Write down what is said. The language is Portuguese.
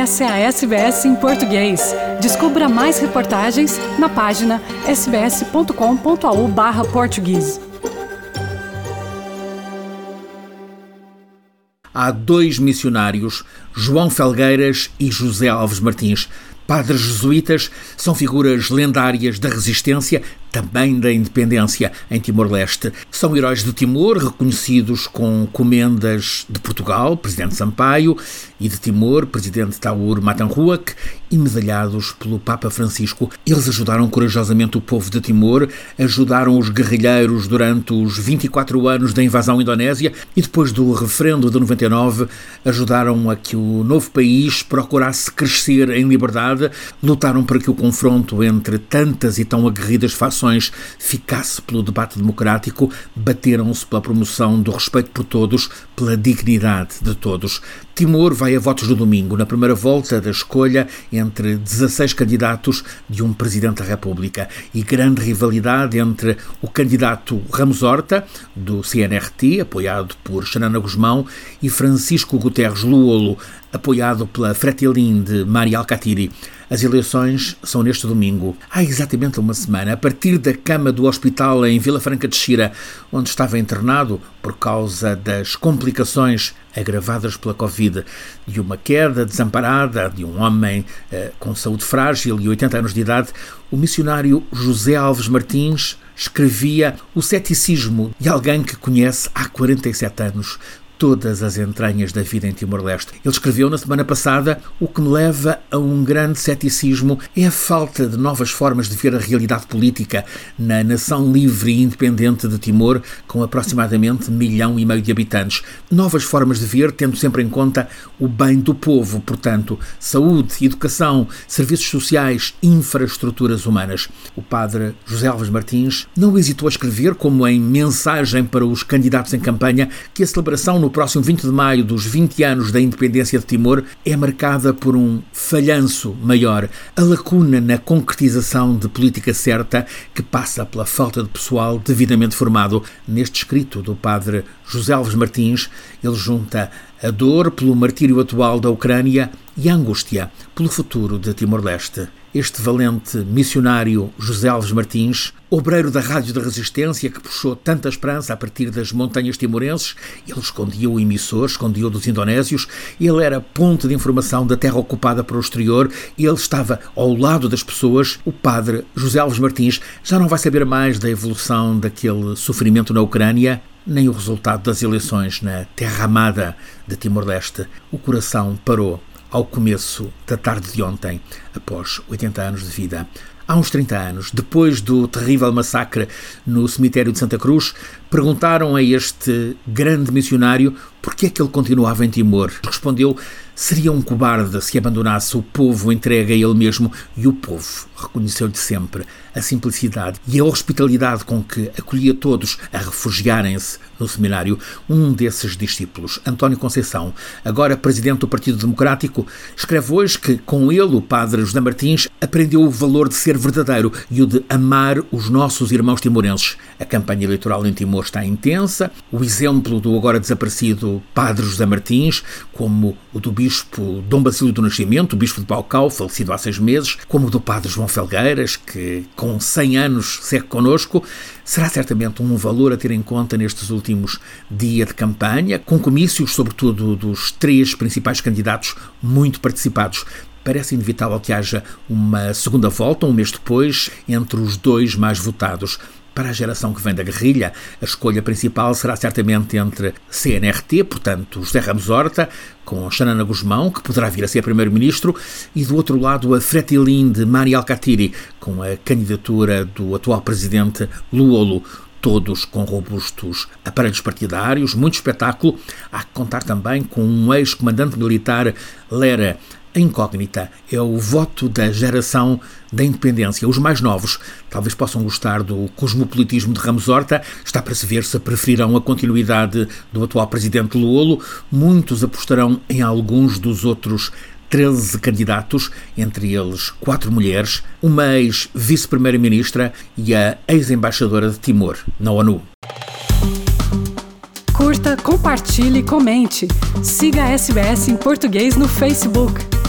Essa é a SBS em português. Descubra mais reportagens na página sbs.com.au/português. Há dois missionários, João Felgueiras e José Alves Martins. Padres jesuítas são figuras lendárias da resistência também da independência em Timor-Leste. São heróis de Timor, reconhecidos com comendas de Portugal, Presidente Sampaio, e de Timor, Presidente Taur Matanruak, e medalhados pelo Papa Francisco. Eles ajudaram corajosamente o povo de Timor, ajudaram os guerrilheiros durante os 24 anos da invasão indonésia e depois do referendo de 99, ajudaram a que o novo país procurasse crescer em liberdade, lutaram para que o confronto entre tantas e tão aguerridas fações ficasse pelo debate democrático, bateram-se pela promoção do respeito por todos, pela dignidade de todos. Timor vai a votos no domingo, na primeira volta da escolha entre 16 candidatos de um Presidente da República e grande rivalidade entre o candidato Ramos Horta, do CNRT, apoiado por Xanana Guzmão, e Francisco Guterres Luolo, apoiado pela Fretilin de Mari Alcatiri. As eleições são neste domingo. Há exatamente uma semana, a partir da cama do hospital em Vila Franca de Xira, onde estava internado por causa das complicações agravadas pela Covid, de uma queda desamparada de um homem eh, com saúde frágil e 80 anos de idade, o missionário José Alves Martins escrevia o ceticismo de alguém que conhece há 47 anos todas as entranhas da vida em Timor-Leste. Ele escreveu na semana passada: O que me leva a um grande ceticismo é a falta de novas formas de ver a realidade política na nação livre e independente de Timor, com aproximadamente milhão e meio de habitantes. Novas formas de ver, tendo sempre em conta o bem do povo, portanto, saúde, educação, serviços sociais, infraestruturas humanas. O padre José Alves Martins não hesitou a escrever, como em mensagem para os candidatos em campanha, que a celebração no próximo 20 de maio dos 20 anos da independência de Timor é marcada por um falhanço maior, a lacuna na concretização de política certa que passa pela falta de pessoal devidamente formado. Neste escrito do padre José Alves Martins, ele junta a dor pelo martírio atual da Ucrânia e a angústia pelo futuro de Timor-Leste. Este valente missionário José Alves Martins, obreiro da Rádio da Resistência que puxou tanta esperança a partir das montanhas timorenses, ele escondia o emissor, escondia o dos indonésios, ele era ponto de informação da terra ocupada para o exterior, ele estava ao lado das pessoas. O padre José Alves Martins já não vai saber mais da evolução daquele sofrimento na Ucrânia, nem o resultado das eleições na terra amada de Timor-Leste. O coração parou ao começo da tarde de ontem, após 80 anos de vida. Há uns 30 anos, depois do terrível massacre no cemitério de Santa Cruz, perguntaram a este grande missionário por que é que ele continuava em Timor. Respondeu: seria um cobarde se abandonasse o povo entregue a ele mesmo, e o povo reconheceu-lhe sempre a simplicidade e a hospitalidade com que acolhia todos a refugiarem-se no seminário. Um desses discípulos, António Conceição, agora presidente do Partido Democrático, escreve hoje que, com ele, o padre José Martins aprendeu o valor de ser verdadeiro e o de amar os nossos irmãos timorenses. A campanha eleitoral em Timor está intensa. O exemplo do agora desaparecido padre José Martins, como o do bispo Dom Basílio do Nascimento, o bispo de Balcau, falecido há seis meses, como o do padre João Felgueiras, que com 100 anos segue connosco, será certamente um valor a ter em conta nestes últimos dias de campanha, com comícios, sobretudo dos três principais candidatos, muito participados parece inevitável que haja uma segunda volta, um mês depois, entre os dois mais votados. Para a geração que vem da guerrilha, a escolha principal será certamente entre CNRT, portanto José Ramos Horta, com Xanana Guzmão, que poderá vir a ser primeiro-ministro, e do outro lado a Fretilin de Mari Alcatiri, com a candidatura do atual presidente Luolo todos com robustos aparelhos partidários, muito espetáculo. Há que contar também com um ex-comandante militar, Lera, a incógnita é o voto da geração da independência. Os mais novos talvez possam gostar do cosmopolitismo de Ramos Horta. Está para se ver se preferirão a continuidade do atual presidente Luolo. Muitos apostarão em alguns dos outros 13 candidatos, entre eles quatro mulheres, uma ex-vice-primeira-ministra e a ex-embaixadora de Timor, na ONU. Curta, compartilhe, comente. Siga a SBS em português no Facebook.